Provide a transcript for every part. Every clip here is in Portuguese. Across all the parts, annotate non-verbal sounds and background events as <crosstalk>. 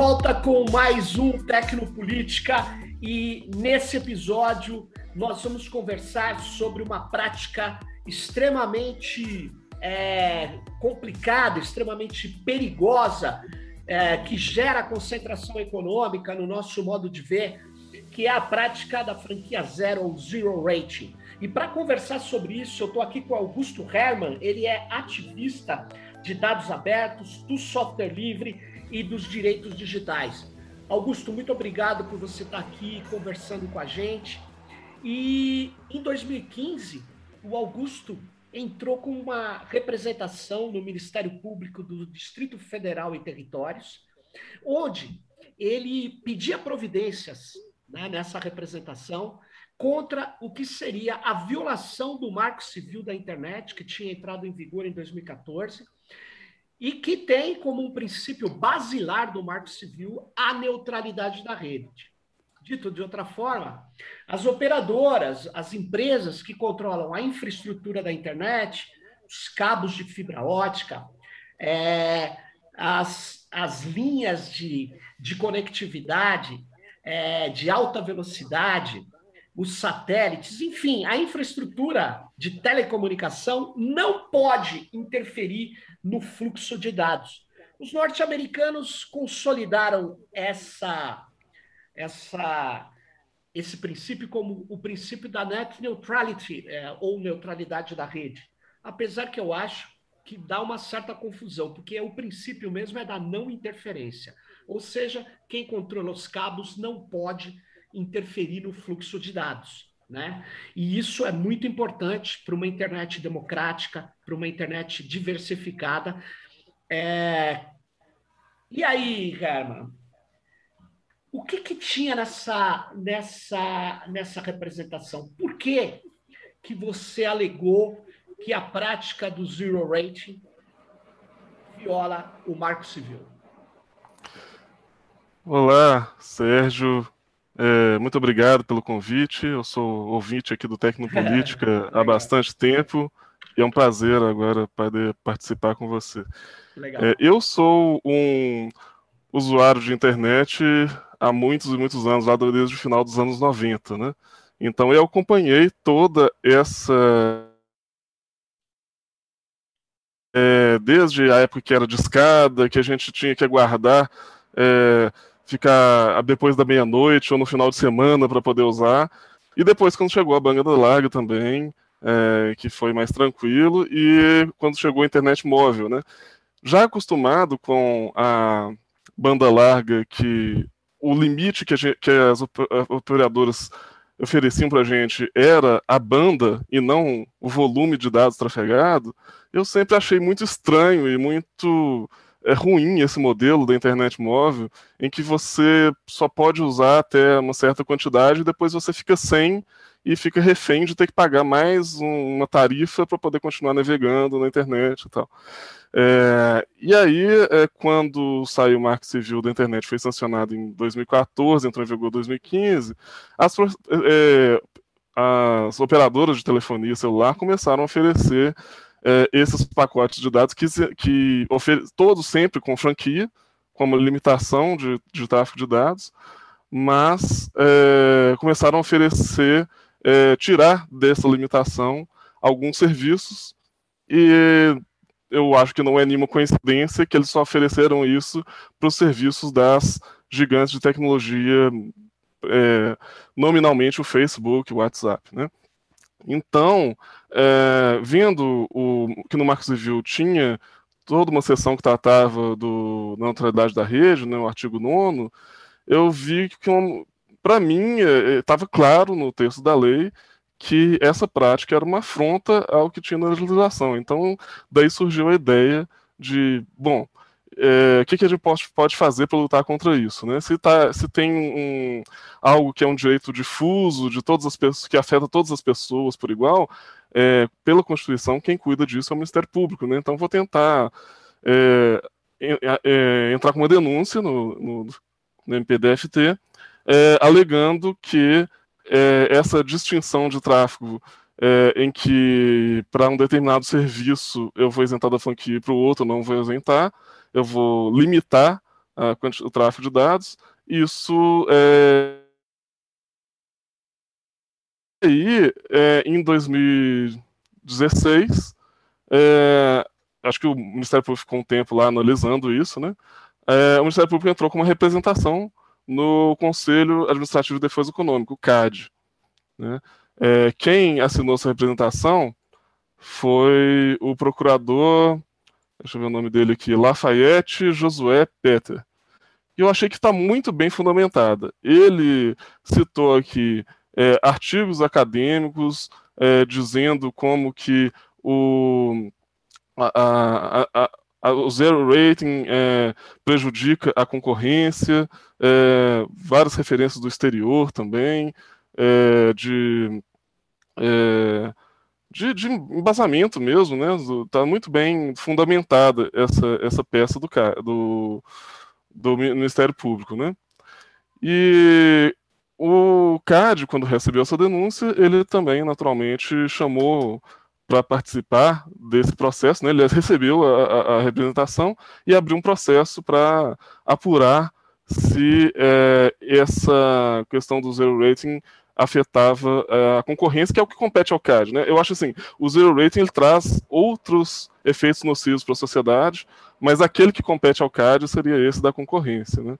volta com mais um Tecnopolítica e nesse episódio nós vamos conversar sobre uma prática extremamente é, complicada, extremamente perigosa, é, que gera concentração econômica no nosso modo de ver, que é a prática da franquia zero ou zero rating. E para conversar sobre isso, eu estou aqui com Augusto Herman, ele é ativista de dados abertos, do software livre e dos direitos digitais. Augusto, muito obrigado por você estar aqui conversando com a gente. E em 2015, o Augusto entrou com uma representação no Ministério Público do Distrito Federal e Territórios, onde ele pedia providências né, nessa representação contra o que seria a violação do Marco Civil da Internet, que tinha entrado em vigor em 2014, e que tem como um princípio basilar do Marco Civil a neutralidade da rede. Dito de outra forma, as operadoras, as empresas que controlam a infraestrutura da internet, os cabos de fibra ótica, é, as, as linhas de, de conectividade é, de alta velocidade, os satélites, enfim, a infraestrutura de telecomunicação não pode interferir no fluxo de dados. Os norte-americanos consolidaram essa, essa, esse princípio como o princípio da net neutrality, é, ou neutralidade da rede. Apesar que eu acho que dá uma certa confusão, porque o princípio mesmo é da não interferência. Ou seja, quem controla os cabos não pode interferir no fluxo de dados. Né? E isso é muito importante para uma internet democrática, para uma internet diversificada. É... E aí, Herman, o que, que tinha nessa, nessa, nessa representação? Por que, que você alegou que a prática do zero rating viola o marco civil? Olá, Sérgio. É, muito obrigado pelo convite. Eu sou ouvinte aqui do Tecnopolítica <laughs> há bastante tempo e é um prazer agora poder participar com você. É, eu sou um usuário de internet há muitos e muitos anos, lá desde o final dos anos 90, né? Então eu acompanhei toda essa é, desde a época que era de escada, que a gente tinha que aguardar é, ficar depois da meia-noite ou no final de semana para poder usar. E depois, quando chegou a banda larga também, é, que foi mais tranquilo, e quando chegou a internet móvel, né? Já acostumado com a banda larga, que o limite que, gente, que as operadoras ofereciam para a gente era a banda e não o volume de dados trafegado, eu sempre achei muito estranho e muito é ruim esse modelo da internet móvel, em que você só pode usar até uma certa quantidade e depois você fica sem e fica refém de ter que pagar mais um, uma tarifa para poder continuar navegando na internet e tal. É, e aí, é, quando saiu o Marco Civil da Internet, foi sancionado em 2014, entrou em vigor em 2015, as, é, as operadoras de telefonia celular começaram a oferecer é, esses pacotes de dados que, que todos sempre com franquia, como limitação de, de tráfego de dados, mas é, começaram a oferecer, é, tirar dessa limitação alguns serviços, e eu acho que não é nenhuma coincidência que eles só ofereceram isso para os serviços das gigantes de tecnologia, é, nominalmente o Facebook, o WhatsApp, né? Então, é, vendo o, que no Marco Civil tinha toda uma seção que tratava do, da neutralidade da rede, né, o artigo 9 eu vi que, para mim, estava é, claro no texto da lei que essa prática era uma afronta ao que tinha na legislação. Então, daí surgiu a ideia de, bom, é, que, que, a gente pode, fazer para lutar contra isso? Né? Se, tá, se tem um, algo que é um direito difuso de todas as pessoas, que afeta todas as pessoas por igual, é, pela Constituição, quem cuida disso é o Ministério Público. Né? Então, vou tentar é, é entrar com uma denúncia no, no, no MPDFT, é, alegando que é, essa distinção de tráfego em que para um determinado serviço eu vou isentar da franquia e para o outro não vou isentar, eu vou limitar o tráfego de dados. Isso é. Aí, é, em 2016, é, acho que o Ministério Público ficou um tempo lá analisando isso, né? É, o Ministério Público entrou com uma representação no Conselho Administrativo de Defesa Econômica, o CAD. Né? É, quem assinou essa representação foi o procurador, deixa eu ver o nome dele aqui, Lafayette Josué Peter. E eu achei que está muito bem fundamentada. Ele citou aqui é, artigos acadêmicos é, dizendo como que o, a, a, a, o zero rating é, prejudica a concorrência, é, várias referências do exterior também, é, de é, de, de embasamento mesmo, né? Está muito bem fundamentada essa, essa peça do, do, do Ministério Público, né? E o CAD, quando recebeu essa denúncia, ele também, naturalmente, chamou para participar desse processo, né? ele recebeu a, a, a representação e abriu um processo para apurar se é, essa questão do zero rating afetava uh, a concorrência, que é o que compete ao CAD. Né? Eu acho assim, o zero rating ele traz outros efeitos nocivos para a sociedade, mas aquele que compete ao CAD seria esse da concorrência. Né?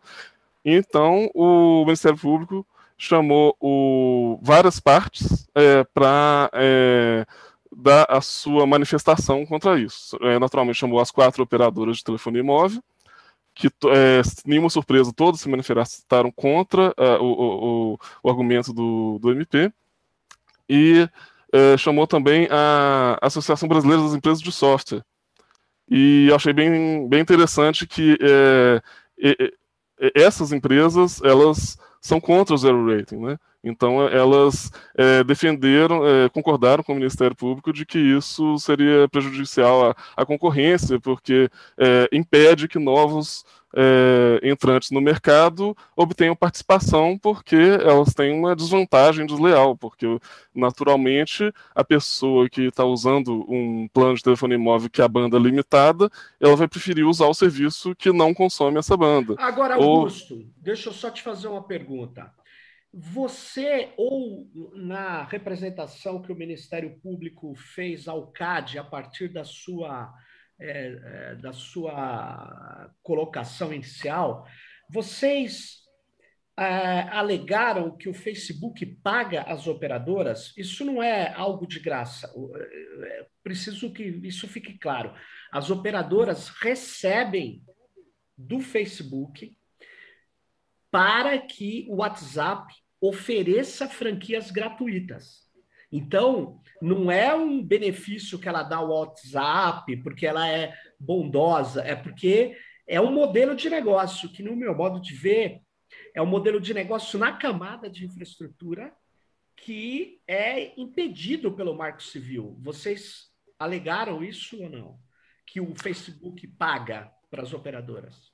Então, o Ministério Público chamou o, várias partes é, para é, dar a sua manifestação contra isso. É, naturalmente, chamou as quatro operadoras de telefonia móvel, que, é, nenhuma surpresa, todos se manifestaram contra uh, o, o, o, argumento do, do MP, e uh, chamou também a Associação Brasileira das Empresas de Software. E achei bem, bem interessante que uh, essas empresas, elas são contra o zero rating, né? Então, elas é, defenderam, é, concordaram com o Ministério Público de que isso seria prejudicial à, à concorrência, porque é, impede que novos é, entrantes no mercado obtenham participação, porque elas têm uma desvantagem desleal, porque naturalmente a pessoa que está usando um plano de telefone móvel que é a banda limitada, ela vai preferir usar o serviço que não consome essa banda. Agora, Augusto, Ou... deixa eu só te fazer uma pergunta. Você, ou na representação que o Ministério Público fez ao CAD a partir da sua, é, é, da sua colocação inicial, vocês é, alegaram que o Facebook paga as operadoras? Isso não é algo de graça. É, preciso que isso fique claro. As operadoras recebem do Facebook para que o WhatsApp ofereça franquias gratuitas. Então, não é um benefício que ela dá ao WhatsApp porque ela é bondosa, é porque é um modelo de negócio que, no meu modo de ver, é um modelo de negócio na camada de infraestrutura que é impedido pelo Marco Civil. Vocês alegaram isso ou não? Que o Facebook paga para as operadoras?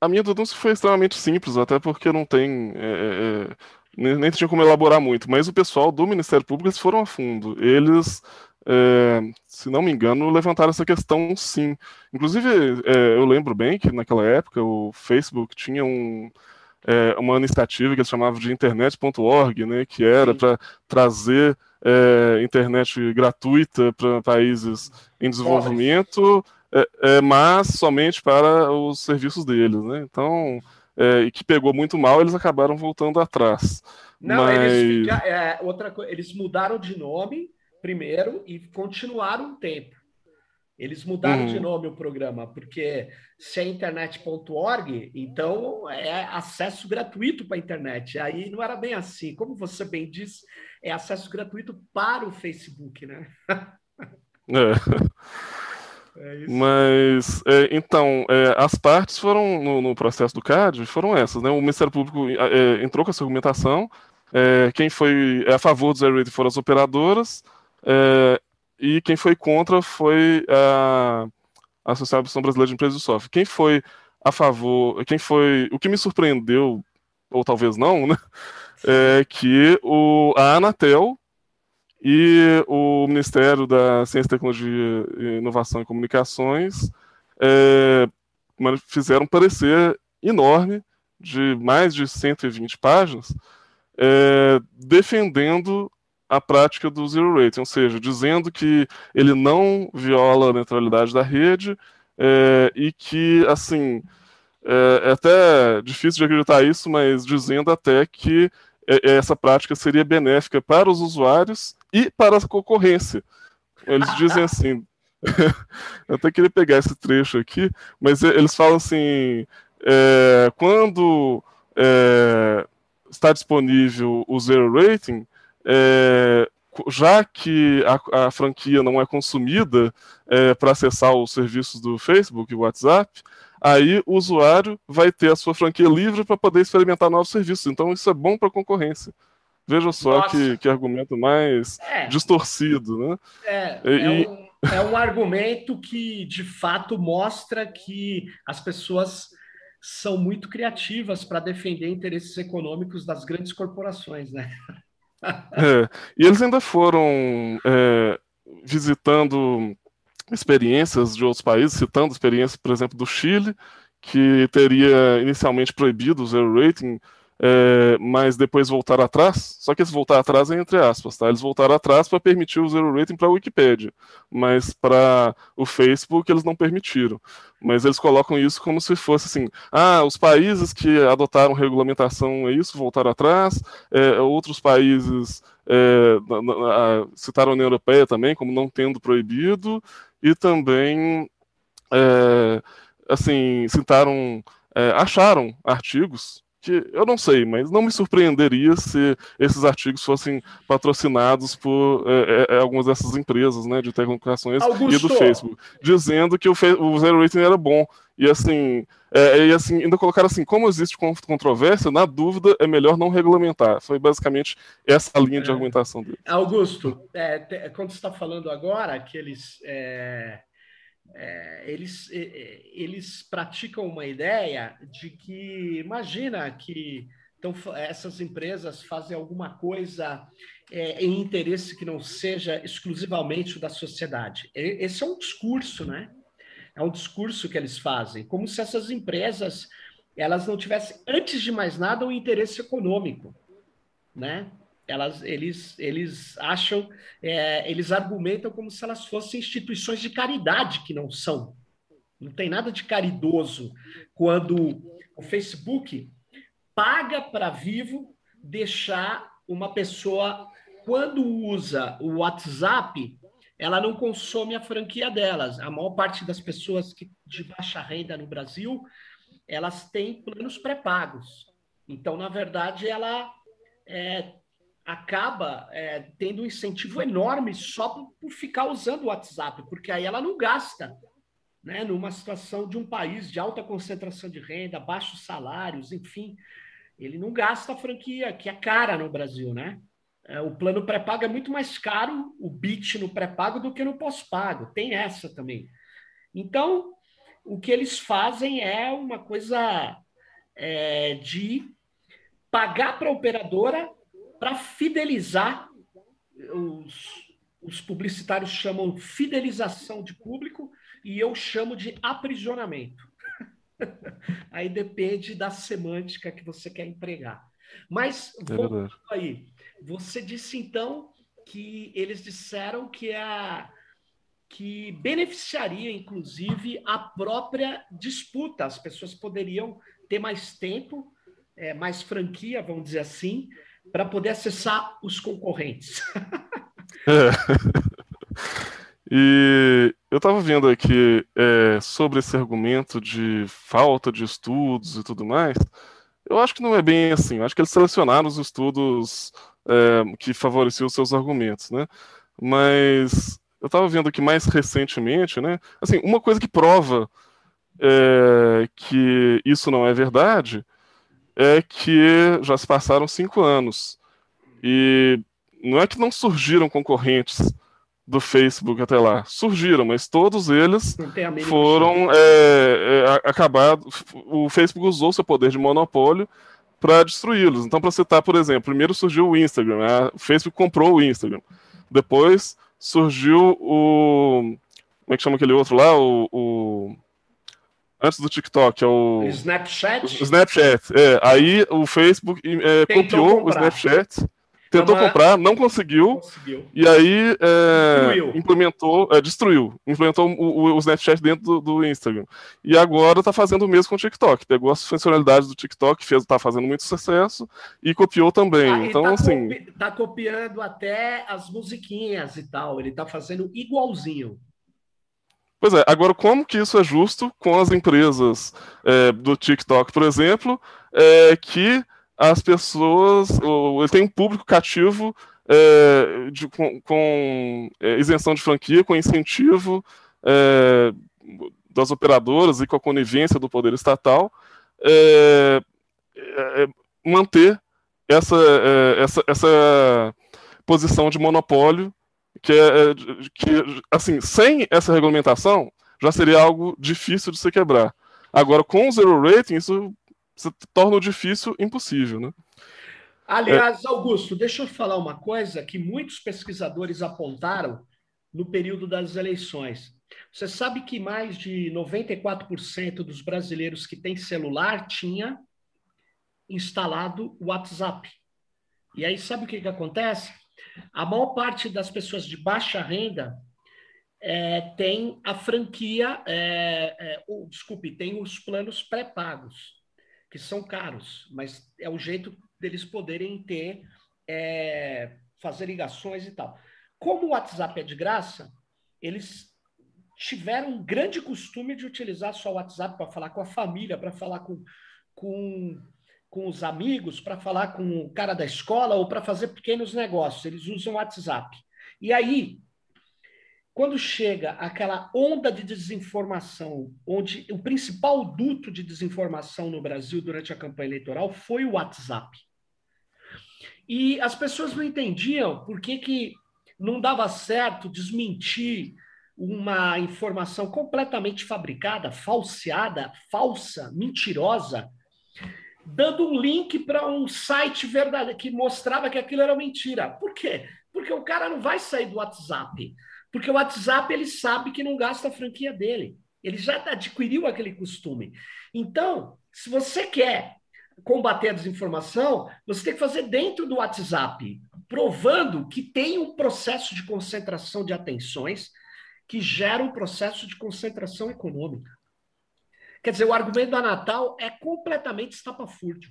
A minha denúncia foi extremamente simples, até porque não tem. É, é, é nem, tinha como elaborar muito, mas o pessoal do Ministério Público eles foram a fundo. Eles, é, se não me engano, levantaram essa questão sim. Inclusive, é, eu lembro bem que naquela época o Facebook tinha um, é, uma iniciativa que eles chamavam de internet.org, né, que era para trazer é, internet gratuita para países em desenvolvimento, é, é, mas somente para os serviços deles. Né? Então é, e que pegou muito mal, eles acabaram voltando atrás. Não, Mas... eles, fica, é, outra eles mudaram de nome primeiro e continuaram um tempo. Eles mudaram uhum. de nome o programa, porque se é internet.org, então é acesso gratuito para a internet. Aí não era bem assim. Como você bem disse, é acesso gratuito para o Facebook, né? é. <laughs> É Mas, é, então, é, as partes foram, no, no, processo do CAD, foram essas, né? O Ministério Público é, entrou com essa argumentação, é, quem foi a favor do zero rating foram as operadoras, é, e quem foi contra foi a, a Associação Brasileira de Empresas de Software. Quem foi a favor, quem foi, o que me surpreendeu, ou talvez não, né? <laughs> É que o, a Anatel e o Ministério da Ciência, Tecnologia, Inovação e Comunicações é, fizeram parecer enorme de mais de 120 páginas é, defendendo a prática do zero rating, ou seja, dizendo que ele não viola a neutralidade da rede é, e que, assim, é, é, até difícil de acreditar isso, mas dizendo até que essa prática seria benéfica para os usuários e para a concorrência. Eles dizem assim, <laughs> eu até queria pegar esse trecho aqui, mas eles falam assim, é, quando é, está disponível o zero rating, é, já que a, a, franquia não é consumida é, para acessar os serviços do Facebook e WhatsApp, aí o usuário vai ter a sua franquia livre para poder experimentar novos serviços. Então isso é bom para a concorrência. Veja só que, que argumento mais é. distorcido, né? É, e, é, um, é um argumento que de fato mostra que as pessoas são muito criativas para defender interesses econômicos das grandes corporações, né? É, e eles ainda foram é, visitando experiências de outros países, citando experiências, por exemplo, do Chile, que teria inicialmente proibido o zero rating é, mas depois voltaram atrás. Só que esse voltar atrás é entre aspas, tá? Eles voltaram atrás para permitir o zero rating para a Wikipedia, mas para o Facebook eles não permitiram. Mas eles colocam isso como se fosse assim: ah, os países que adotaram regulamentação é isso, voltaram atrás, é, outros países é, na, na, citaram a União Europeia também como não tendo proibido, e também é, assim citaram, é, acharam artigos que eu não sei, mas não me surpreenderia se esses artigos fossem patrocinados por é, é, é algumas dessas empresas, né, de telecomunicações Augusto. e do Facebook, dizendo que o, o zero rating era bom. E assim, é, e assim, ainda colocaram assim, como existe controvérsia, na dúvida é melhor não regulamentar. Foi basicamente essa linha de é. argumentação dele. Augusto, é, quando você está falando agora que eles é, é, eles, eles praticam uma ideia de que, imagina que então, essas empresas fazem alguma coisa é, em interesse que não seja exclusivamente o da sociedade. Esse é um discurso, né? É um discurso que eles fazem, como se essas empresas elas não tivessem, antes de mais nada, um interesse econômico, né? Elas, eles, eles acham, é, eles argumentam como se elas fossem instituições de caridade, que não são. Não tem nada de caridoso quando o Facebook paga para vivo deixar uma pessoa, quando usa o WhatsApp, ela não consome a franquia delas. A maior parte das pessoas que, de baixa renda no Brasil, elas têm planos pré-pagos. Então, na verdade, ela é, acaba é, tendo um incentivo enorme só por, por, ficar usando o WhatsApp, porque aí ela não gasta. Né, numa situação de um país de alta concentração de renda, baixos salários, enfim, ele não gasta a franquia, que é cara no Brasil, né? É, o plano pré-pago é muito mais caro, o bit no pré-pago, do que no pós-pago. Tem essa também. Então, o que eles fazem é uma coisa é, de pagar para a operadora para fidelizar, os, os publicitários chamam fidelização de público e eu chamo de aprisionamento. <laughs> aí depende da semântica que você quer empregar. Mas, é voltando aí, você disse então que eles disseram que a que beneficiaria, inclusive, a própria disputa. As pessoas poderiam ter mais tempo, é, mais franquia, vamos dizer assim, para poder acessar os concorrentes. <laughs> é. E eu estava vendo aqui é, sobre esse argumento de falta de estudos e tudo mais. Eu acho que não é bem assim. Eu acho que eles selecionaram os estudos é, que favoreciam os seus argumentos, né? Mas eu estava vendo aqui mais recentemente, né? Assim, uma coisa que prova é, que isso não é verdade é que já se passaram cinco anos. E não é que não surgiram concorrentes do Facebook até lá. Surgiram, mas todos eles foram é, é, acabados. O Facebook usou seu poder de monopólio para destruí-los. Então, para citar, por exemplo, primeiro surgiu o Instagram. Né? O Facebook comprou o Instagram. Depois surgiu o. Como é que chama aquele outro lá? O. o antes do TikTok, é o. Snapchat? O Snapchat, é. Aí o Facebook é, copiou comprar. o Snapchat Tentou comprar, não conseguiu, conseguiu. E aí é, implementou, é, destruiu. Implementou o, o, Snapchat dentro do, do, Instagram. E agora está fazendo o mesmo com o TikTok. Pegou as funcionalidades do TikTok, fez, tá fazendo muito sucesso e copiou também. Ah, então, tá assim. Copi tá copiando até as musiquinhas e tal. Ele está fazendo igualzinho. Pois é, agora como que isso é justo com as empresas é, do TikTok, por exemplo, é, que as pessoas. Ele tem um público cativo é, de, com, com é, isenção de franquia, com incentivo é, das operadoras e com a conivência do poder estatal, é, manter essa, essa, essa posição de monopólio que, é, que, assim, sem essa regulamentação, já seria algo difícil de se quebrar. Agora, com o zero rating, isso se torna o difícil impossível, né? Aliás, Augusto, deixa eu falar uma coisa que muitos pesquisadores apontaram no período das eleições. Você sabe que mais de 94% dos brasileiros que têm celular tinha instalado o WhatsApp. E aí, sabe o que, que acontece? A maior parte das pessoas de baixa renda é, tem a franquia, é, é, ou, desculpe, tem os planos pré-pagos que são caros, mas é o jeito deles poderem ter, é, fazer ligações e tal. Como o WhatsApp é de graça, eles tiveram um grande costume de utilizar só o WhatsApp para falar com a família, para falar com, com, com os amigos, para falar com o cara da escola ou para fazer pequenos negócios. Eles usam WhatsApp. E aí, quando chega aquela onda de desinformação, onde o principal duto de desinformação no Brasil durante a campanha eleitoral foi o WhatsApp. E as pessoas não entendiam por que, que não dava certo desmentir uma informação completamente fabricada, falseada, falsa, mentirosa, dando um link para um site verdadeiro que mostrava que aquilo era mentira. Por quê? Porque o cara não vai sair do WhatsApp. Porque o WhatsApp ele sabe que não gasta a franquia dele. Ele já adquiriu aquele costume. Então, se você quer combater a desinformação, você tem que fazer dentro do WhatsApp, provando que tem um processo de concentração de atenções que gera um processo de concentração econômica. Quer dizer, o argumento da Natal é completamente estapafúrdio.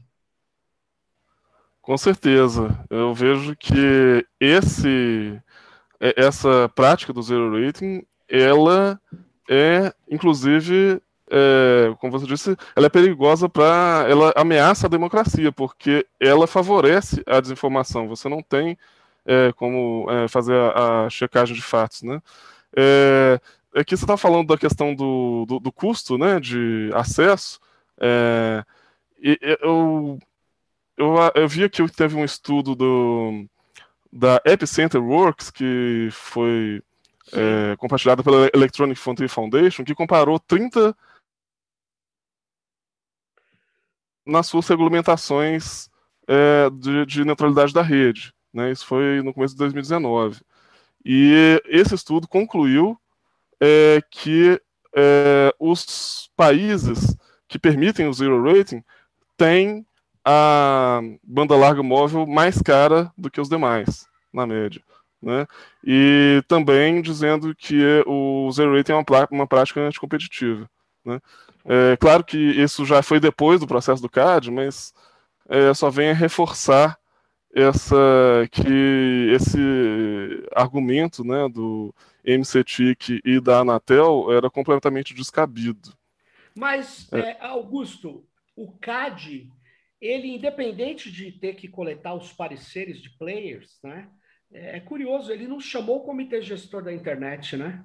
Com certeza. Eu vejo que esse é, essa prática do zero rating, ela é, inclusive, é, como você disse, ela é perigosa para, ela ameaça a democracia, porque ela favorece a desinformação. Você não tem é, como é, fazer a, a, checagem de fatos, né? É, aqui você está falando da questão do, do, do, custo, né, de acesso. É, e, eu, eu, eu vi aqui que teve um estudo do da Epicenter Works, que foi é, compartilhada pela Electronic Frontier Foundation, que comparou 30 nas suas regulamentações é, de, de, neutralidade da rede. Né? Isso foi no começo de 2019. E esse estudo concluiu é, que é, os países que permitem o zero rating têm a banda larga móvel mais cara do que os demais, na média. Né? E também dizendo que o zero rating é uma, uma prática anticompetitiva. Né? É claro que isso já foi depois do processo do CAD, mas é, só vem a reforçar essa que esse argumento né, do MCTIC e da Anatel era completamente descabido. Mas, é. É, Augusto, o CAD ele, independente de ter que coletar os pareceres de players, né? É curioso, ele não chamou o comitê gestor da internet, né?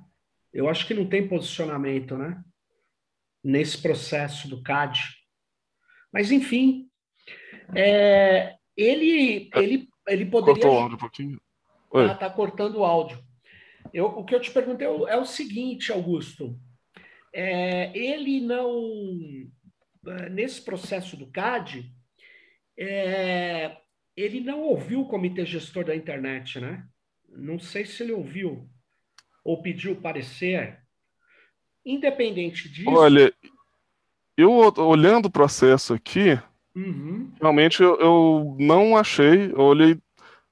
Eu acho que não tem posicionamento, né? Nesse processo do CAD. Mas, enfim, é, ele, ele, ele poderia. Cortou o áudio um pouquinho. Oi. Ah, tá cortando o áudio. Eu, o que eu te perguntei é o seguinte, Augusto. É, ele não. Nesse processo do CAD, é, ele não ouviu o comitê gestor da internet, né? Não sei se ele ouviu ou pediu parecer. Independente disso. Olha, eu olhando o processo aqui, uhum. realmente eu, eu, não achei, eu olhei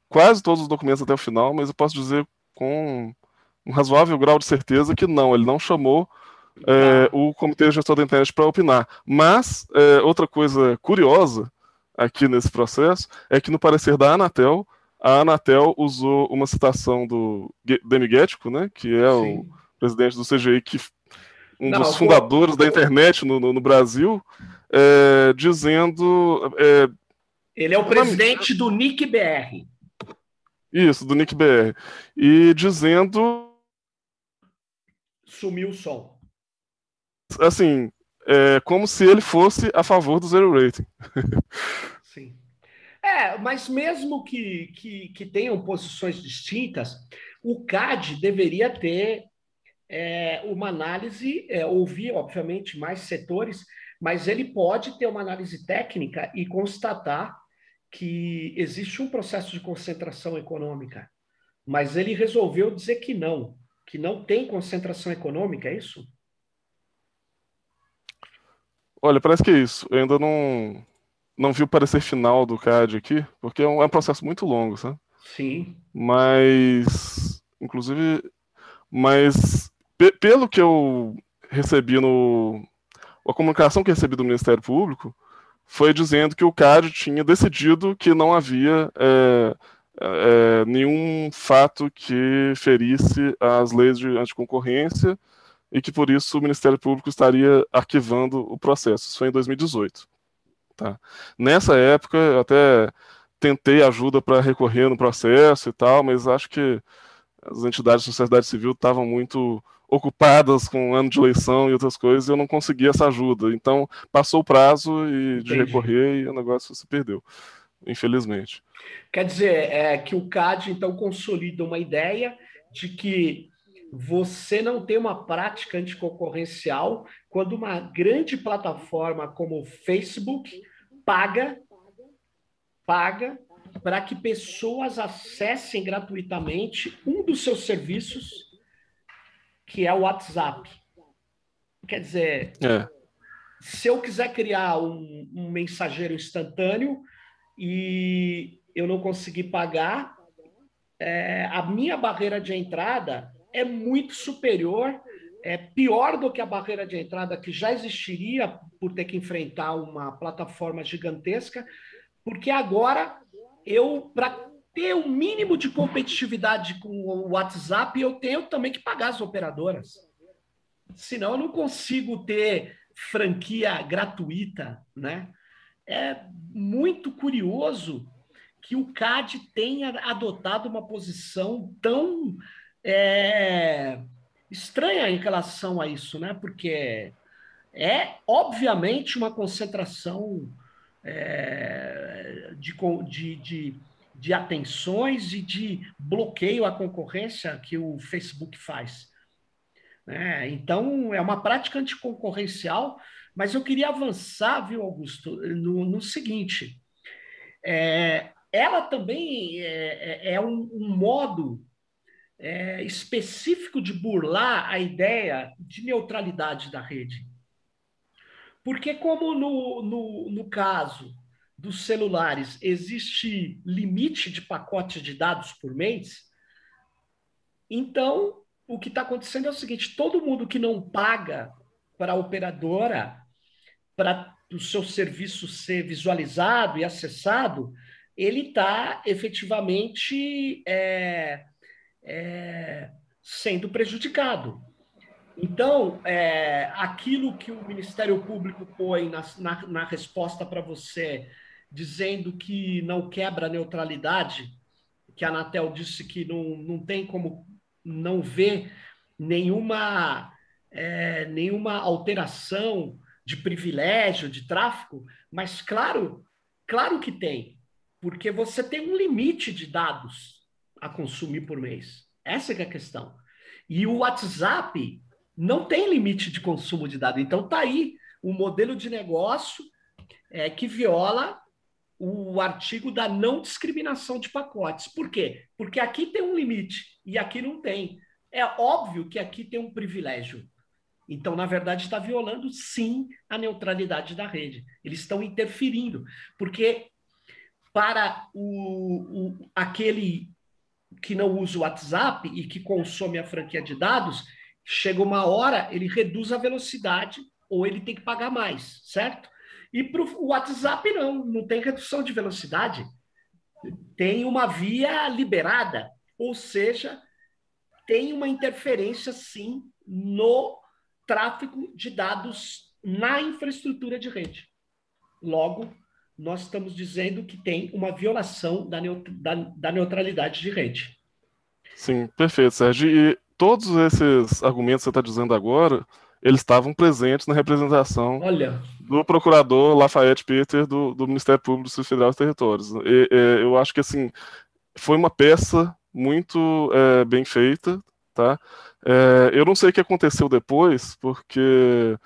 quase todos os documentos até o final, mas eu posso dizer com um razoável grau de certeza que não, ele não chamou é, o Comitê Gestor da Internet para opinar. Mas, é, outra coisa curiosa aqui nesse processo é que no parecer da Anatel, a Anatel usou uma citação do Demi Guetico, né, que é Sim. o presidente do CGI, que um não, dos fundadores pô... da internet no, no, no Brasil, é, dizendo. É, Ele é o presidente do NIC BR. Isso, do NIC BR. E dizendo. Sumiu o som. Assim, é como se ele fosse a favor do zero rating. <laughs> Sim. É, mas mesmo que, que, que tenham posições distintas, o CAD deveria ter é, uma análise, é, ouvir, obviamente, mais setores, mas ele pode ter uma análise técnica e constatar que existe um processo de concentração econômica, mas ele resolveu dizer que não, que não tem concentração econômica, é isso? Olha, parece que é isso. Eu ainda não, não vi o parecer final do CAD aqui, porque é um, é um processo muito longo, sabe? Sim. Mas, inclusive, mas pelo que eu recebi no. A comunicação que recebi do Ministério Público foi dizendo que o CAD tinha decidido que não havia é, é, nenhum fato que ferisse as leis de anticoncorrência e que por isso o Ministério Público estaria arquivando o processo. Isso foi em 2018. Tá? Nessa época, eu até tentei ajuda para recorrer no processo e tal, mas acho que as entidades da sociedade civil estavam muito ocupadas com ano de eleição e outras coisas, e eu não consegui essa ajuda. Então, passou o prazo e, de recorrer e o negócio se perdeu, infelizmente. Quer dizer, é que o CAD, então, consolida uma ideia de que você não tem uma prática anticoncorrencial quando uma grande plataforma como o Facebook paga paga para que pessoas acessem gratuitamente um dos seus serviços que é o WhatsApp. Quer dizer, é. se eu quiser criar um, um mensageiro instantâneo e eu não conseguir pagar, é, a minha barreira de entrada é muito superior, é pior do que a barreira de entrada que já existiria por ter que enfrentar uma plataforma gigantesca, porque agora eu, para ter o um mínimo de competitividade com o WhatsApp, eu tenho também que pagar as operadoras. Senão eu não consigo ter franquia gratuita, né? É muito curioso que o CAD tenha adotado uma posição tão é, estranha em relação a isso, né? Porque é obviamente uma concentração é, de, de, de de atenções e de bloqueio à concorrência que o Facebook faz. É, então, é uma prática anticoncorrencial, mas eu queria avançar, viu, Augusto, no, no seguinte: é, ela também é, é, é um, um, modo é, específico de burlar a ideia de neutralidade da rede. Porque, como no, no, no caso dos celulares existe limite de pacote de dados por mês, então o que está acontecendo é o seguinte: todo mundo que não paga para a operadora, para o seu serviço ser visualizado e acessado, ele está efetivamente é, é, sendo prejudicado. Então, é, aquilo que o Ministério Público põe na, na, na resposta para você dizendo que não quebra a neutralidade, que a Anatel disse que não, não tem como não ver nenhuma, é, nenhuma alteração de privilégio, de tráfico, mas claro, claro que tem, porque você tem um limite de dados a consumir por mês. Essa é a questão. E o WhatsApp não tem limite de consumo de dados. Então tá aí o um modelo de negócio é, que viola o artigo da não discriminação de pacotes. Por quê? Porque aqui tem um limite e aqui não tem. É óbvio que aqui tem um privilégio. Então, na verdade, está violando sim a neutralidade da rede. Eles estão interferindo, porque para o, o, aquele que não usa o WhatsApp e que consome a franquia de dados, chega uma hora, ele reduz a velocidade ou ele tem que pagar mais, certo? E para o WhatsApp não, não tem redução de velocidade. Tem uma via liberada, ou seja, tem uma interferência sim no tráfego de dados na infraestrutura de rede. Logo, nós estamos dizendo que tem uma violação da, da, da neutralidade de rede. Sim, perfeito, Sérgio. E todos esses argumentos que você está dizendo agora, eles estavam presentes na representação Olha. do procurador Lafayette Peter do, do Ministério Público do Distrito Federal e Territórios. E, e, eu acho que assim foi uma peça muito é, bem feita, tá? É, eu não sei o que aconteceu depois, porque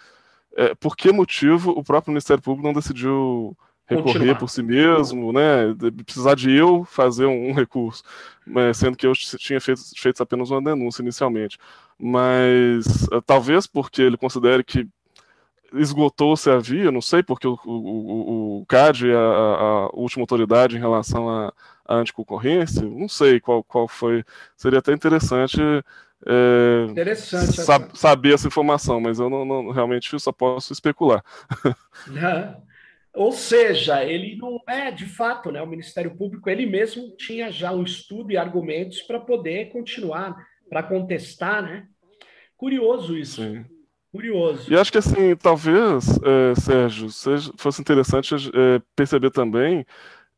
é, por que motivo o próprio Ministério Público não decidiu recorrer Continuar. por si mesmo, né? Precisar de eu fazer um, um recurso, né? sendo que eu tinha feito, feito apenas uma denúncia inicialmente. Mas uh, talvez porque ele considere que esgotou-se a via, não sei, porque o, o, o CAD é a, a, última autoridade em relação à anticoncorrência, não sei qual, qual foi. Seria até interessante é, Interessante. Sab saber essa informação, mas eu não, não, realmente só posso especular. Ou seja, ele não é de fato, né? O Ministério Público ele mesmo tinha já um estudo e argumentos para poder continuar, para contestar, né? Curioso isso. Sim. Curioso. E acho que assim, talvez, é, Sérgio, seja, fosse interessante é, perceber também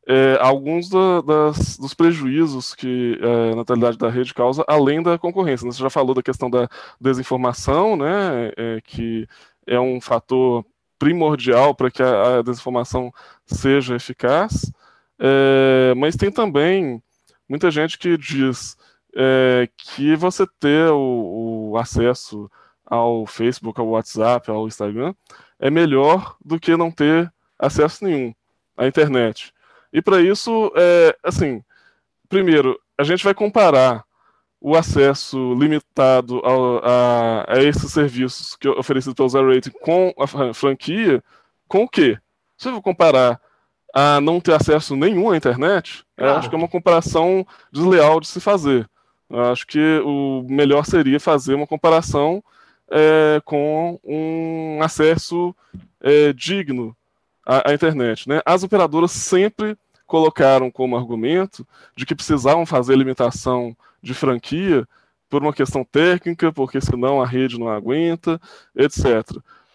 é, alguns da, das, dos prejuízos que é, a natalidade da rede causa, além da concorrência. Você já falou da questão da desinformação, né, é, que é um fator primordial para que a, a, desinformação seja eficaz, é, mas tem também muita gente que diz é, que você ter o, o, acesso ao Facebook, ao WhatsApp, ao Instagram, é melhor do que não ter acesso nenhum à internet. E para isso, é, assim, primeiro, a gente vai comparar o acesso limitado ao, a, a, esses serviços que oferecidos pelo Zero Rating com a franquia, com o quê? Se eu vou comparar a não ter acesso nenhum à internet, claro. acho que é uma comparação desleal de se fazer. Acho que o melhor seria fazer uma comparação é, com um acesso é, digno à, à, internet. Né? As operadoras sempre colocaram como argumento de que precisavam fazer limitação de franquia por uma questão técnica, porque senão a rede não aguenta, etc.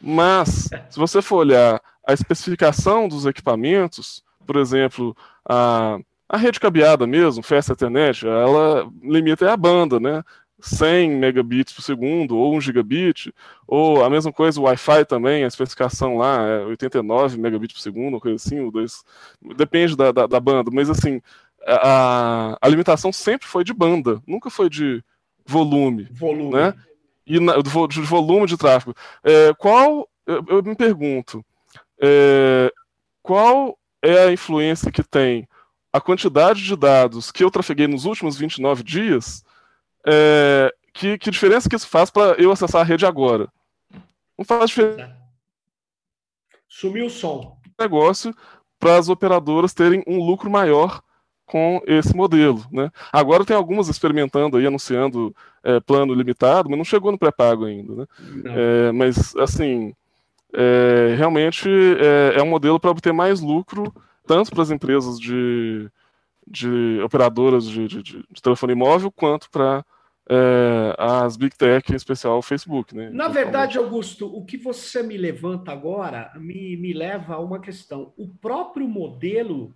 Mas, se você for olhar a especificação dos equipamentos, por exemplo, a, a rede cabeada mesmo, Fast Ethernet, ela limita a banda, né? 100 megabits por segundo, ou 1 gigabit, ou a mesma coisa o Wi-Fi também, a especificação lá é 89 megabits por segundo, ou coisa assim, ou dois, depende da, da, da banda, mas assim, a, a limitação sempre foi de banda, nunca foi de volume. Volume. Né? E na, de volume de tráfego. É, qual, eu, eu, me pergunto, é, qual é a influência que tem a quantidade de dados que eu trafeguei nos últimos 29 dias? É, que, que diferença que isso faz para eu acessar a rede agora? Não faz diferença. Sumiu o som. Negócio para as operadoras terem um lucro maior com esse modelo. Né? Agora tem algumas experimentando aí, anunciando é, plano limitado, mas não chegou no pré-pago ainda. Né? É, mas, assim, é, realmente é, é um modelo para obter mais lucro, tanto para as empresas de, de operadoras de, de, de telefone móvel, quanto para é, as Big Tech, em especial o Facebook. Né? Na verdade, Augusto, o que você me levanta agora me, me leva a uma questão. O próprio modelo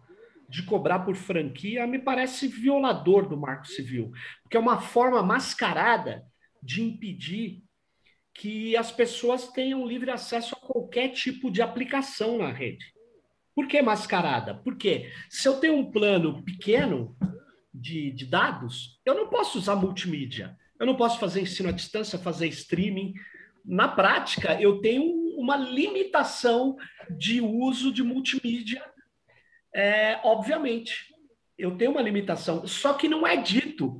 de cobrar por franquia me parece violador do Marco Civil, porque é uma forma mascarada de impedir que as pessoas tenham livre acesso a qualquer tipo de aplicação na rede. Por que mascarada? Porque se eu tenho um plano pequeno de, de dados, eu não posso usar multimídia. Eu não posso fazer ensino à distância, fazer streaming. Na prática, eu tenho uma limitação de uso de multimídia é, obviamente, eu tenho uma limitação, só que não é dito,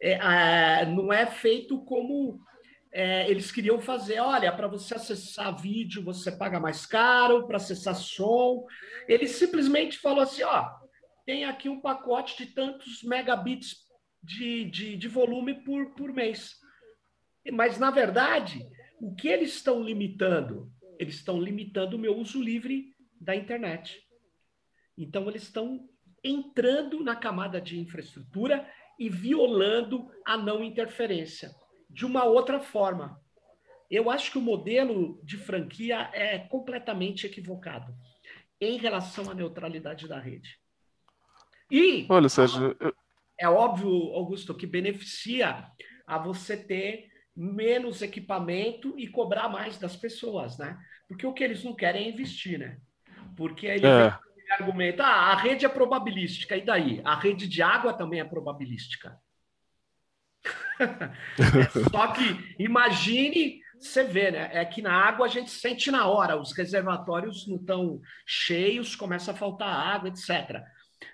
é, é, não é feito como é, eles queriam fazer, olha, para você acessar vídeo você paga mais caro, para acessar som. Ele simplesmente falou assim, ó, tem aqui um pacote de tantos megabits de, de, de volume por, por mês. Mas, na verdade, o que eles estão limitando? Eles estão limitando o meu uso livre da internet. Então, eles estão entrando na camada de infraestrutura e violando a não interferência de uma outra forma. Eu acho que o modelo de franquia é completamente equivocado em relação à neutralidade da rede. E Olha, Sérgio, eu... é óbvio, Augusto, que beneficia a você ter menos equipamento e cobrar mais das pessoas, né? Porque o que eles não querem é investir, né? Porque aí é. argumenta, ah, a rede é probabilística, e daí? A rede de água também é probabilística. É só que imagine, você vê, né? É que na água a gente sente na hora, os reservatórios não estão cheios, começa a faltar água, etc.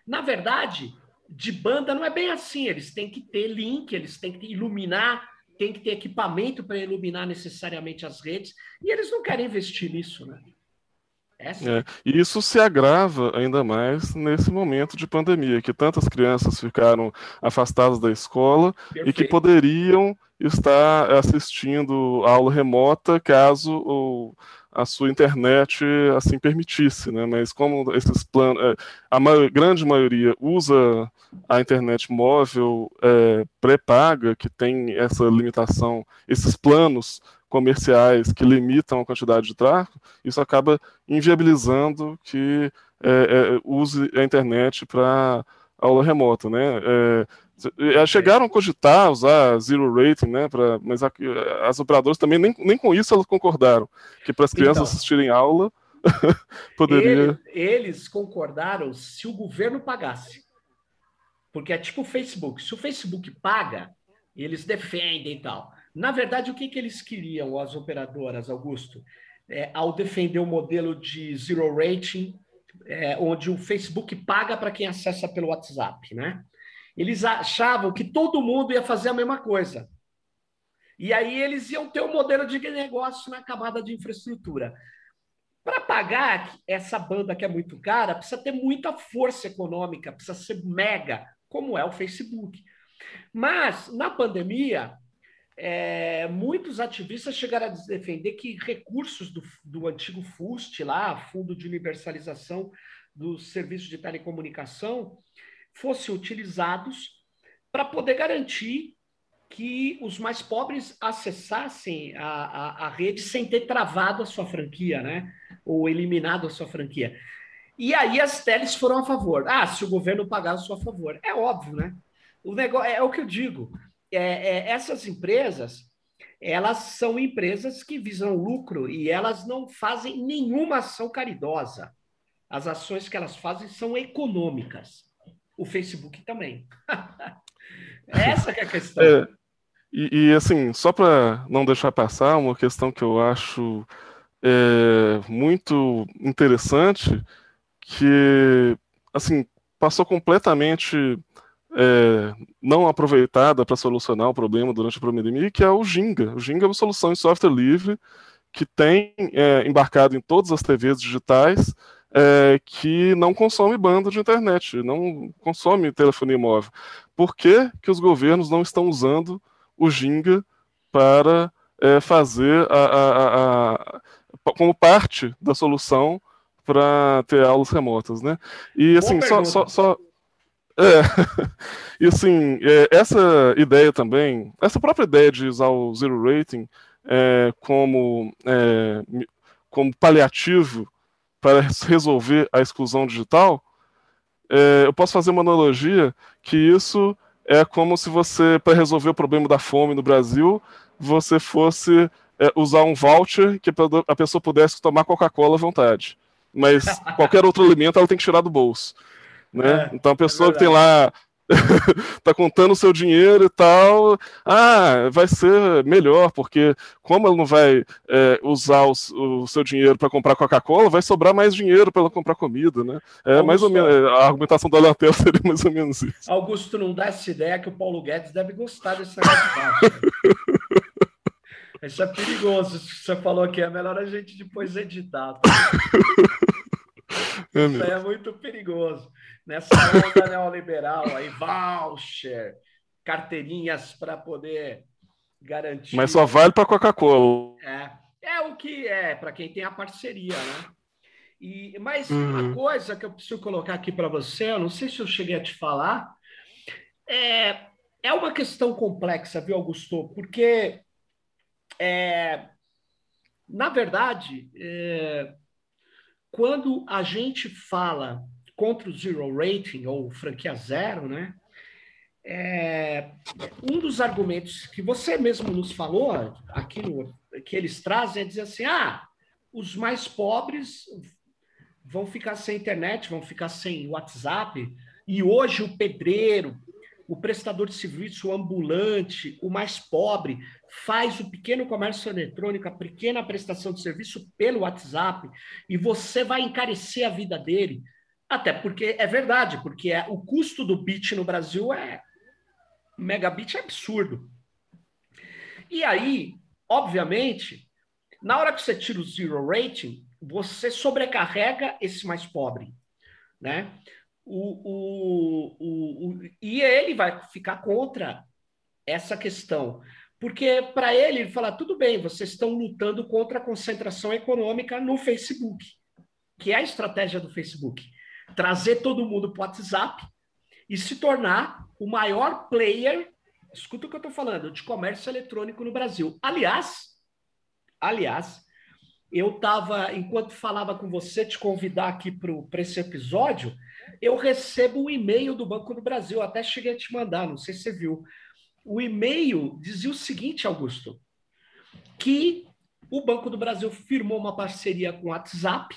Na verdade, de banda não é bem assim, eles têm que ter link, eles têm que iluminar tem que ter equipamento para iluminar necessariamente as redes, e eles não querem investir nisso, né? É, e isso se agrava ainda mais nesse momento de pandemia, que tantas crianças ficaram afastadas da escola Perfeito. e que poderiam estar assistindo aula remota caso o, a sua internet assim permitisse, né? Mas como esses planos, é, a maior, grande maioria usa a internet móvel é, pré-paga, que tem essa limitação, esses planos comerciais que limitam a quantidade de tráfego, isso acaba inviabilizando que é, é use a internet para aula remota, né? É, é, chegaram a cogitar usar zero rating, né? Pra, mas a, as operadoras também nem, nem com isso elas concordaram. Que para as crianças então, assistirem aula <laughs> poderia. Eles, eles concordaram se o governo pagasse. Porque é tipo o Facebook. Se o Facebook paga, eles defendem e tal. Na verdade, o que, que eles queriam, as operadoras, Augusto? É, ao defender o modelo de zero rating, é, onde o Facebook paga para quem acessa pelo WhatsApp, né? Eles achavam que todo mundo ia fazer a mesma coisa. E aí eles iam ter um modelo de negócio na camada de infraestrutura. Para pagar essa banda que é muito cara, precisa ter muita força econômica, precisa ser mega, como é o Facebook. Mas, na pandemia, é, muitos ativistas chegaram a defender que recursos do, do antigo FUST, lá, Fundo de Universalização dos Serviços de Telecomunicação, fossem utilizados para poder garantir que os mais pobres acessassem a, a, a, rede sem ter travado a sua franquia, né? Ou eliminado a sua franquia. E aí as teles foram a favor. Ah, se o governo pagar a sua favor. É óbvio, né? O negócio é, é o que eu digo. É, é, essas empresas, elas são empresas que visam lucro e elas não fazem nenhuma ação caridosa. As ações que elas fazem são econômicas o Facebook também. <laughs> Essa é a questão. É, e, e, assim, só para não deixar passar, uma questão que eu acho é, muito interessante, que assim passou completamente é, não aproveitada para solucionar o problema durante a pandemia, que é o Ginga. O Ginga é uma solução em software livre que tem é, embarcado em todas as TVs digitais é, que não consome banda de internet, não consome telefonia móvel. Por que, que os governos não estão usando o Ginga para é, fazer a, a, a, como parte da solução para ter aulas remotas, né? E assim, só, só, só, <laughs> é, <laughs> e assim, é, essa ideia também, essa própria ideia de usar o zero rating é, como, é, como paliativo para resolver a exclusão digital, é, eu posso fazer uma analogia que isso é como se você, para resolver o problema da fome no Brasil, você fosse é, usar um voucher que a pessoa pudesse tomar Coca-Cola à vontade. Mas <laughs> qualquer outro alimento ela tem que tirar do bolso. Né? É, então a pessoa é que tem lá <laughs> tá contando o seu dinheiro e tal. Ah, vai ser melhor, porque como ela não vai é, usar o, o, seu dinheiro para comprar Coca-Cola, vai sobrar mais dinheiro para ela comprar comida, né? É Augusto, mais ou menos a argumentação da Latel <laughs> seria mais ou menos isso. Augusto, não dá essa ideia que o Paulo Guedes deve gostar desse negócio. <laughs> Isso é perigoso. Você falou que é melhor a gente depois editar. Tá? É Isso é muito perigoso. Nessa onda neoliberal aí, voucher, carteirinhas para poder garantir. Mas só vale para Coca-Cola. É, é o que é para quem tem a parceria, né? E, mas uhum. uma coisa que eu preciso colocar aqui para você, eu não sei se eu cheguei a te falar, é, é uma questão complexa, viu, Augusto? Porque, é, na verdade, é, quando a gente fala contra o zero rating ou franquia zero, né? É, um dos argumentos que você mesmo nos falou aqui que eles trazem é dizer assim: ah, os mais pobres vão ficar sem internet, vão ficar sem WhatsApp, e hoje o pedreiro, o prestador de serviço, o ambulante, o mais pobre, faz o pequeno comércio eletrônico, a pequena prestação de serviço pelo WhatsApp, e você vai encarecer a vida dele. Até porque é verdade, porque é, o custo do bit no Brasil é megabit é absurdo. E aí, obviamente, na hora que você tira o zero rating, você sobrecarrega esse mais pobre, né? O, o, o, o, e ele vai ficar contra essa questão. Porque para ele, ele fala: tudo bem, vocês estão lutando contra a concentração econômica no Facebook, que é a estratégia do Facebook. Trazer todo mundo para o WhatsApp e se tornar o maior player, escuta o que eu estou falando, de comércio eletrônico no Brasil. Aliás, aliás, eu estava, enquanto falava com você, te convidar aqui para esse episódio, eu recebo um e-mail do Banco do Brasil, até cheguei a te mandar, não sei se você viu. O e-mail dizia o seguinte, Augusto, que o Banco do Brasil firmou uma parceria com o WhatsApp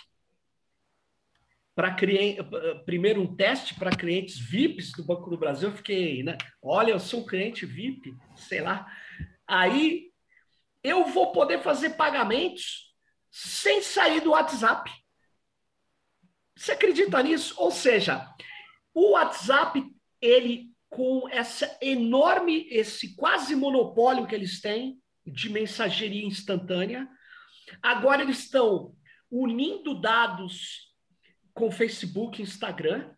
para primeiro um teste para clientes VIPs do Banco do Brasil. Eu fiquei, né? Olha, eu sou um cliente VIP, sei lá. Aí eu vou poder fazer pagamentos sem sair do WhatsApp. Você acredita nisso? Ou seja, o WhatsApp, ele com essa enorme, esse quase monopólio que eles têm de mensageria instantânea, agora eles estão unindo dados com Facebook, Instagram,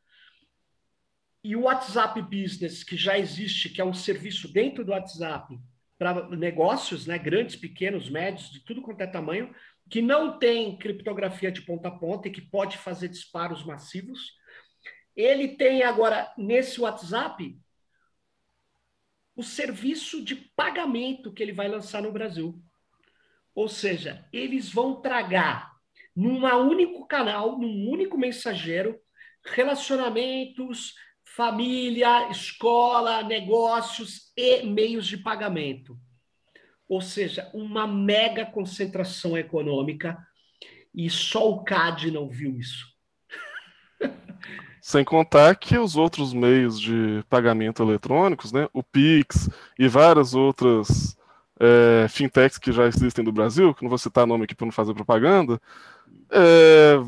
e o WhatsApp Business, que já existe, que é um serviço dentro do WhatsApp para negócios, né, grandes, pequenos, médios, de tudo quanto é tamanho, que não tem criptografia de ponta a ponta e que pode fazer disparos massivos. Ele tem agora, nesse WhatsApp, o serviço de pagamento que ele vai lançar no Brasil. Ou seja, eles vão tragar num único canal, num único mensageiro, relacionamentos, família, escola, negócios e meios de pagamento ou seja, uma mega concentração econômica, e só o CAD não viu isso. Sem contar que os outros meios de pagamento eletrônicos, né, o Pix e várias outras é, fintechs que já existem no Brasil, que não vou citar nome aqui para não fazer propaganda, é,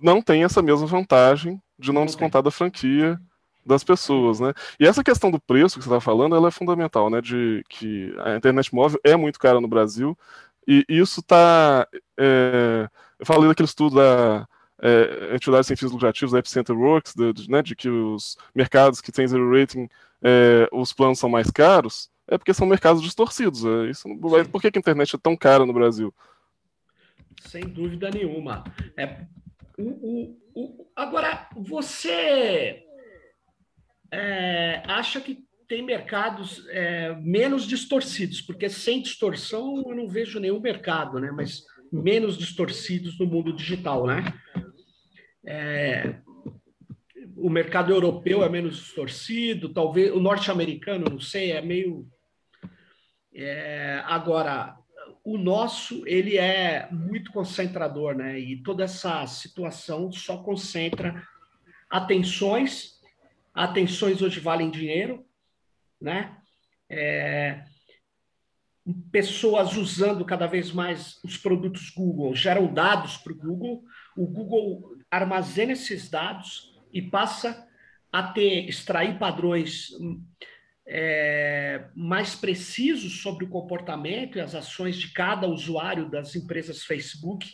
não tem essa mesma vantagem de não descontar da franquia das pessoas, né? E essa questão do preço que você está falando, ela é fundamental, né? De que a internet móvel é muito cara no Brasil e isso está, é, eu falei daquele estudo da é, entidades sem fins lucrativos, da Epicenter Works, de, de, né, de que os mercados que têm zero rating, é, os planos são mais caros, é porque são mercados distorcidos. É, isso por que, que a internet é tão cara no Brasil? Sem dúvida nenhuma. É, o, o, o, agora, você é, acha que tem mercados é, menos distorcidos, porque sem distorção eu não vejo nenhum mercado, né? mas menos distorcidos no mundo digital. Né? É, o mercado europeu é menos distorcido, talvez o norte-americano, não sei, é meio. É, agora, o nosso ele é muito concentrador, né? E toda essa situação só concentra atenções atenções hoje valem dinheiro, né? É, pessoas usando cada vez mais os produtos Google geram dados para o Google, o Google armazena esses dados e passa a ter extrair padrões é, mais precisos sobre o comportamento e as ações de cada usuário das empresas Facebook,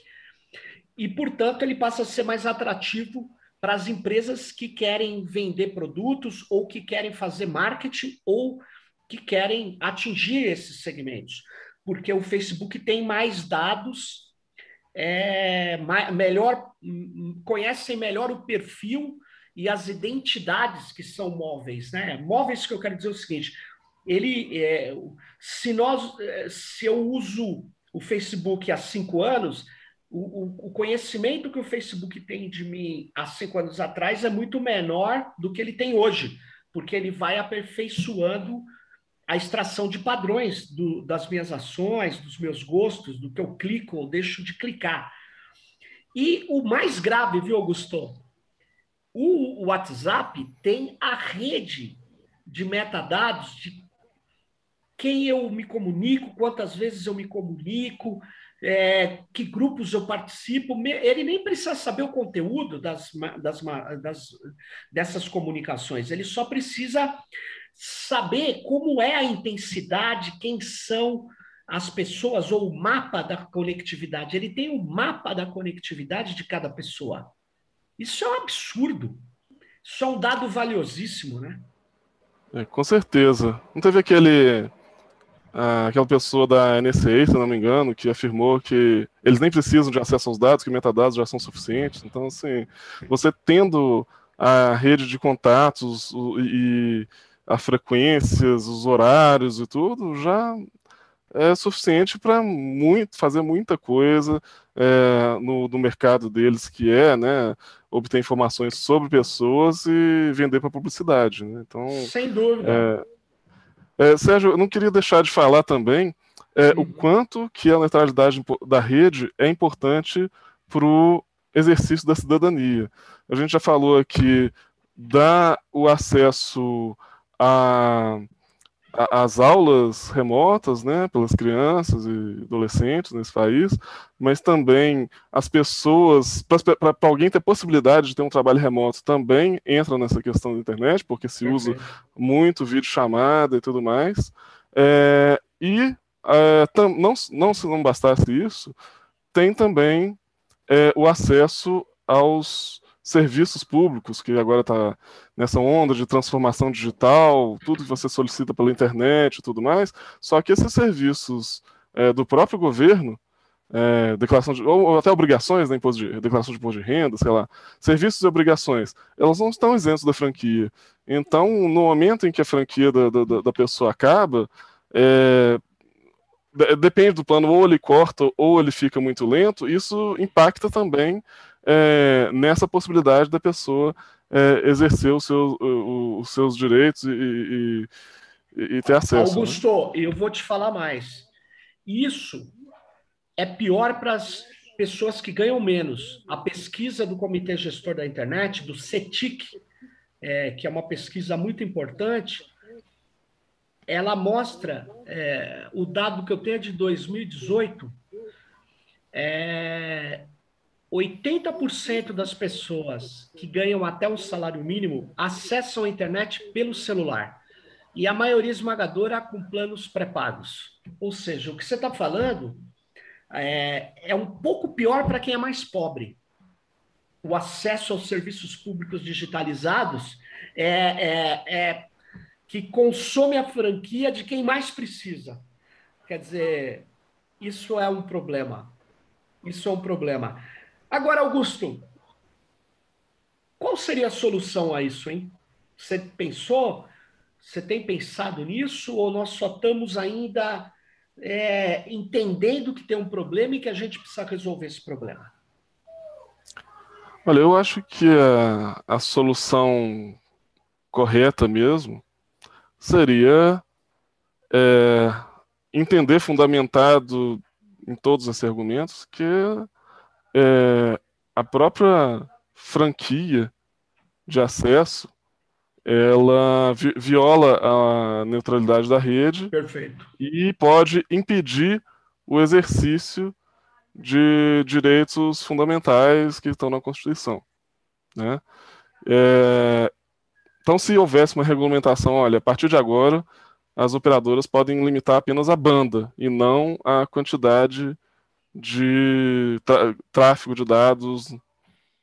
e, portanto, ele passa a ser mais atrativo para as empresas que querem vender produtos ou que querem fazer marketing ou que querem atingir esses segmentos, porque o Facebook tem mais dados, é, melhor conhecem melhor o perfil e as identidades que são móveis, né? Móveis que eu quero dizer o seguinte: ele, é, se nós, é, se eu uso o Facebook há cinco anos, o, o, conhecimento que o Facebook tem de mim há cinco anos atrás é muito menor do que ele tem hoje, porque ele vai aperfeiçoando a extração de padrões do, das minhas ações, dos meus gostos, do que eu clico ou deixo de clicar. E o mais grave, viu, Augusto? O WhatsApp tem a rede de metadados de quem eu me comunico, quantas vezes eu me comunico, é, que grupos eu participo, ele nem precisa saber o conteúdo das, das, das, dessas comunicações, ele só precisa saber como é a intensidade, quem são as pessoas, ou o mapa da conectividade. Ele tem o mapa da conectividade de cada pessoa. Isso é um absurdo. Isso é um dado valiosíssimo, né? É, com certeza. Não teve aquele aquela pessoa da NSA, se não me engano, que afirmou que eles nem precisam de acesso aos dados, que metadados já são suficientes. Então, assim, você tendo a rede de contatos e as frequências, os horários e tudo, já é suficiente para muito, fazer muita coisa é, no, no, mercado deles, que é né, obter informações sobre pessoas e vender para publicidade. Né? Então, Sem dúvida. É, é, Sérgio, eu não queria deixar de falar também é, o quanto que a neutralidade da rede é importante para o exercício da cidadania. A gente já falou aqui dar o acesso a as aulas remotas, né, pelas crianças e adolescentes nesse país, mas também as pessoas, para alguém ter possibilidade de ter um trabalho remoto, também entra nessa questão da internet, porque se usa muito vídeo chamada e tudo mais. É, e é, tam, não, não se não bastasse isso, tem também é, o acesso aos serviços públicos, que agora está nessa onda de transformação digital, tudo que você solicita pela internet e tudo mais, só que esses serviços é, do próprio governo, é, declaração de, ou até obrigações, né, imposto de, declaração de imposto de renda, sei lá, serviços e obrigações, elas não estão isentos da franquia. Então, no momento em que a franquia da, da, da pessoa acaba, é, depende do plano, ou ele corta ou ele fica muito lento, isso impacta também é, nessa possibilidade da pessoa é, exercer os seus, os seus direitos e, e, e ter acesso. Né? Augusto, né? eu vou te falar mais. Isso é pior para as pessoas que ganham menos. A pesquisa do Comitê Gestor da Internet, do CETIC, é, que é uma pesquisa muito importante, ela mostra é, o dado que eu tenho de 2018. É, 80% das pessoas que ganham até um salário mínimo acessam a internet pelo celular. E a maioria esmagadora com planos pré-pagos. Ou seja, o que você está falando é, é um pouco pior para quem é mais pobre. O acesso aos serviços públicos digitalizados é, é, é que consome a franquia de quem mais precisa. Quer dizer, isso é um problema. Isso é um problema. Agora, Augusto, qual seria a solução a isso, hein? Você pensou? Você tem pensado nisso? Ou nós só estamos ainda é, entendendo que tem um problema e que a gente precisa resolver esse problema? Olha, eu acho que a, a solução correta mesmo seria é, entender fundamentado em todos esses argumentos que é, a própria franquia de acesso ela vi viola a neutralidade da rede Perfeito. e pode impedir o exercício de direitos fundamentais que estão na Constituição. Né? É, então, se houvesse uma regulamentação, olha, a partir de agora, as operadoras podem limitar apenas a banda e não a quantidade de tráfego de dados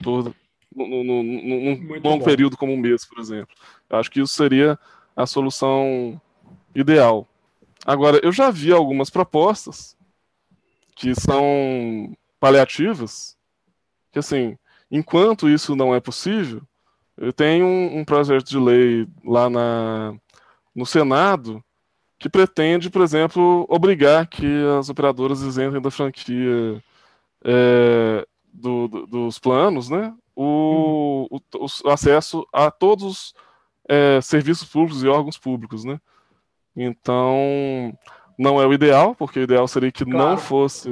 por, no, no, num longo período como um mês, por exemplo. Eu acho que isso seria a solução ideal. Agora, eu já vi algumas propostas que são paliativas, que assim, enquanto isso não é possível, eu tenho um, um projeto de lei lá na, no Senado que pretende, por exemplo, obrigar que as operadoras isentem da franquia é, do, do, dos planos, né, o, o, o, acesso a todos os é, serviços públicos e órgãos públicos, né? Então, não é o ideal, porque o ideal seria que claro. não fosse.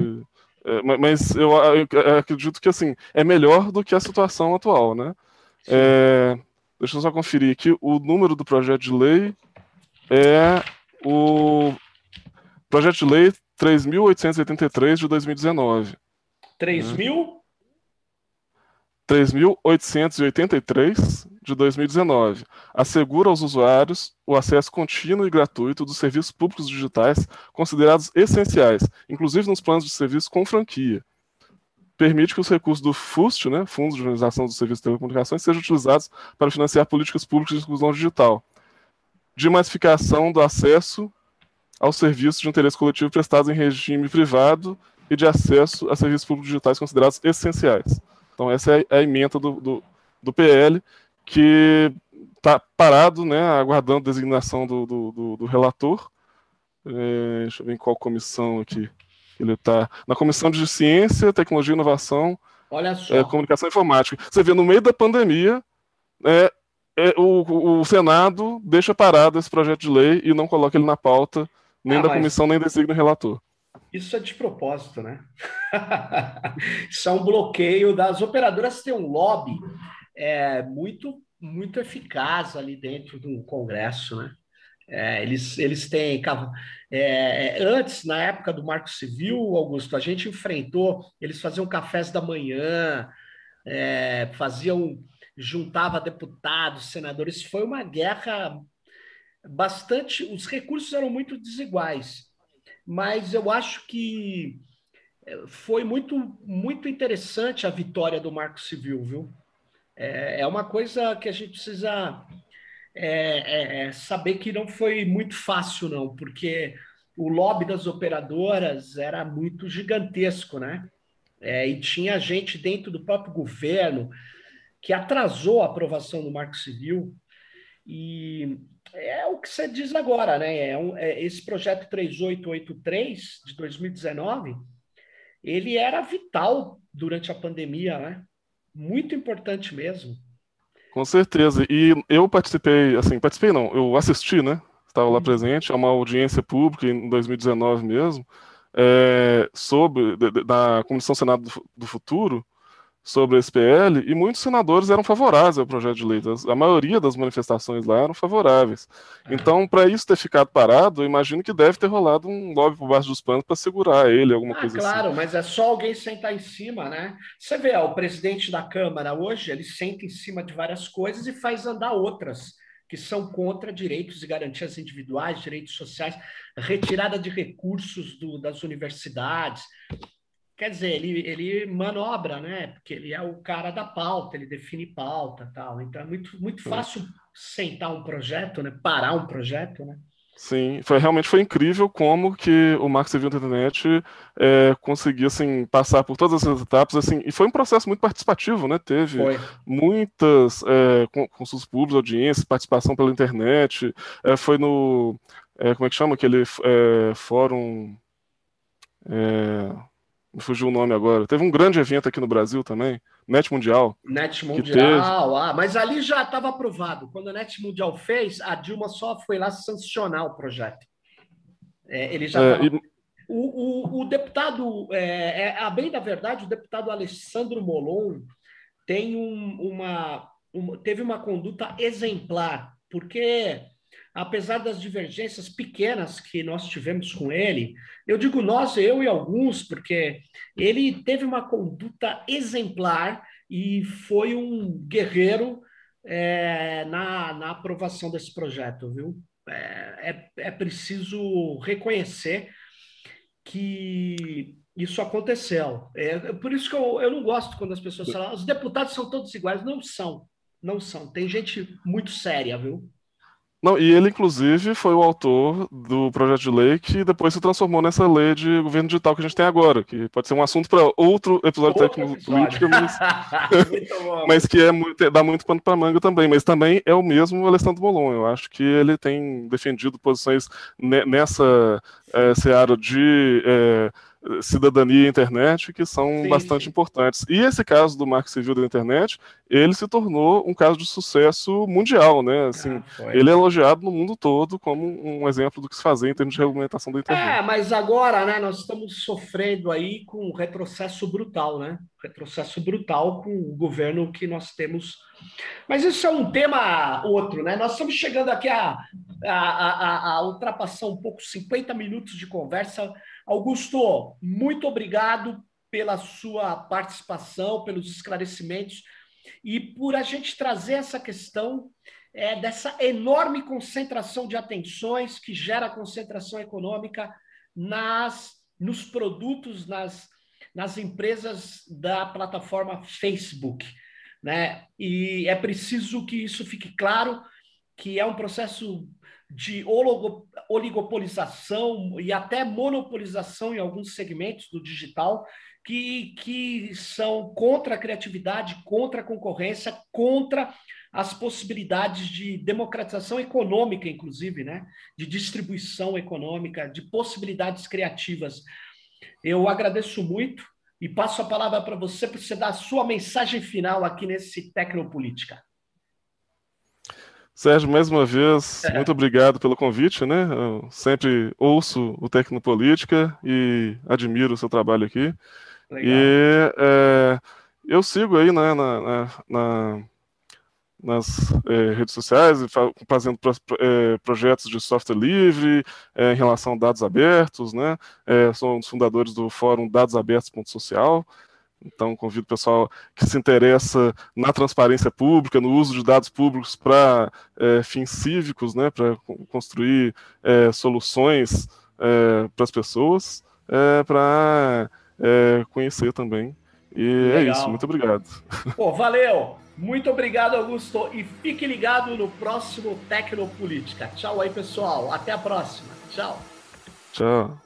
É, mas eu, eu, acredito que assim é melhor do que a situação atual, né? É, deixa eu só conferir aqui. O número do projeto de lei é o projeto de lei 3.883 de 2019. 3.000? 3.883 de 2019 assegura aos usuários o acesso contínuo e gratuito dos serviços públicos digitais considerados essenciais, inclusive nos planos de serviço com franquia. Permite que os recursos do FUST, né, Fundo de Organização dos Serviços de Telecomunicações, sejam utilizados para financiar políticas públicas de inclusão digital. De massificação do acesso aos serviços de interesse coletivo prestados em regime privado e de acesso a serviços públicos digitais considerados essenciais. Então, essa é a emenda do, do, do PL, que está parado, né, aguardando designação do, do, do relator. É, deixa eu ver em qual comissão aqui ele está. Na Comissão de Ciência, Tecnologia e Inovação, é, Comunicação e Informática. Você vê, no meio da pandemia, é, é, o, o, Senado deixa parado esse projeto de lei e não coloca ele na pauta, nem ah, da comissão, nem designa o relator. Isso é de propósito, né? <laughs> Isso é um bloqueio das operadoras têm um lobby é, muito muito eficaz ali dentro do Congresso, né? É, eles, eles têm. É, antes, na época do Marco Civil, Augusto, a gente enfrentou, eles faziam cafés da manhã, é, faziam, juntava deputados, senadores. Foi uma guerra bastante. Os recursos eram muito desiguais mas eu acho que eh, foi muito, muito interessante a vitória do Marco Civil, viu? É, é uma coisa que a gente precisa é, é, é, saber que não foi muito fácil, não, porque o lobby das operadoras era muito gigantesco, né? É, e tinha gente dentro do próprio governo que atrasou a aprovação do Marco Civil. E é o que você diz agora, né? É, um, é esse projeto 3883 de 2019, ele era vital durante a pandemia, né? Muito importante mesmo. Com certeza. E eu participei, assim, participei não, eu assisti, né? Estava lá uhum. presente, é uma audiência pública em 2019 mesmo, é, sobre, da Comissão Senado do, do Futuro, sobre o SPL e muitos senadores eram favoráveis ao projeto de lei. A maioria das manifestações lá eram favoráveis. É. Então, para isso ter ficado parado, eu imagino que deve ter rolado um lobby por baixo dos panos para segurar ele, alguma ah, coisa claro, assim. Claro, mas é só alguém sentar em cima, né? Você vê, ó, o presidente da Câmara hoje, ele senta em cima de várias coisas e faz andar outras que são contra direitos e garantias individuais, direitos sociais, retirada de recursos do, das universidades, Quer dizer, ele, ele manobra, né? Porque ele é o cara da pauta, ele define pauta tal. Então é muito, muito fácil sentar um projeto, né? Parar um projeto, né? Sim, foi, realmente foi incrível como que o Marco Civil da Internet é, conseguia assim, passar por todas essas etapas, assim, e foi um processo muito participativo, né? Teve foi. muitas é, consultas públicas, audiências, participação pela internet, é, foi no, é, como é que chama aquele é, fórum... Fugiu o nome agora. Teve um grande evento aqui no Brasil também, Net Mundial. Net Mundial, ah, mas ali já estava aprovado. Quando a Net Mundial fez, a Dilma só foi lá sancionar o projeto. É, ele já é, tava... e... o, o, o, deputado, é, é, a bem da verdade, o deputado Alessandro Molon tem um, uma, uma, teve uma conduta exemplar, porque apesar das divergências pequenas que nós tivemos com ele, eu digo nós, eu e alguns, porque ele teve uma conduta exemplar e foi um guerreiro é, na, na aprovação desse projeto, viu? É, é, é preciso reconhecer que isso aconteceu. É, por isso que eu, eu não gosto quando as pessoas falam, os deputados são todos iguais. Não são, não são. Tem gente muito séria, viu? Não, e ele, inclusive, foi o autor do projeto de lei que depois se transformou nessa lei de governo digital que a gente tem agora, que pode ser um assunto para outro episódio de tecnopolítica, mas... <laughs> <laughs> mas que é muito, dá muito pano para manga também. Mas também é o mesmo Alessandro Molon. Eu acho que ele tem defendido posições nessa é, seara de. É, cidadania e internet que são sim, bastante sim. importantes. E esse caso do Marco Civil da Internet, ele se tornou um caso de sucesso mundial, né? Assim, ah, ele é elogiado no mundo todo como um exemplo do que se fazer em termos de regulamentação da internet. É, mas agora, né, nós estamos sofrendo aí com um retrocesso brutal, né? Retrocesso brutal com o governo que nós temos. Mas isso é um tema outro, né? Nós estamos chegando aqui a, a, a, a ultrapassar um pouco 50 minutos de conversa Augusto, muito obrigado pela sua participação, pelos esclarecimentos e por a gente trazer essa questão é, dessa enorme concentração de atenções que gera concentração econômica nas, nos produtos, nas, nas empresas da plataforma Facebook. Né? E é preciso que isso fique claro, que é um processo de oligopolização e até monopolização em alguns segmentos do digital que, que são contra a criatividade, contra a concorrência, contra as possibilidades de democratização econômica, inclusive, né? de distribuição econômica, de possibilidades criativas. Eu agradeço muito e passo a palavra para você para você dar a sua mensagem final aqui nesse Tecnopolítica. Sérgio, mais uma vez, é. muito obrigado pelo convite, né? Eu sempre ouço o Tecnopolítica e admiro o seu trabalho aqui. Legal. E é, eu sigo aí né, na, na, na nas é, redes sociais, fazendo pro, é, projetos de software livre é, em relação a dados abertos, né? É, sou um dos fundadores do fórum dadosabertos.social. Então, convido o pessoal que se interessa na transparência pública, no uso de dados públicos para é, fins cívicos, né, para construir é, soluções é, para as pessoas, é, para é, conhecer também. E Legal. é isso, muito obrigado. <laughs> Pô, valeu! Muito obrigado, Augusto. E fique ligado no próximo Tecnopolítica. Tchau aí, pessoal. Até a próxima. Tchau. Tchau.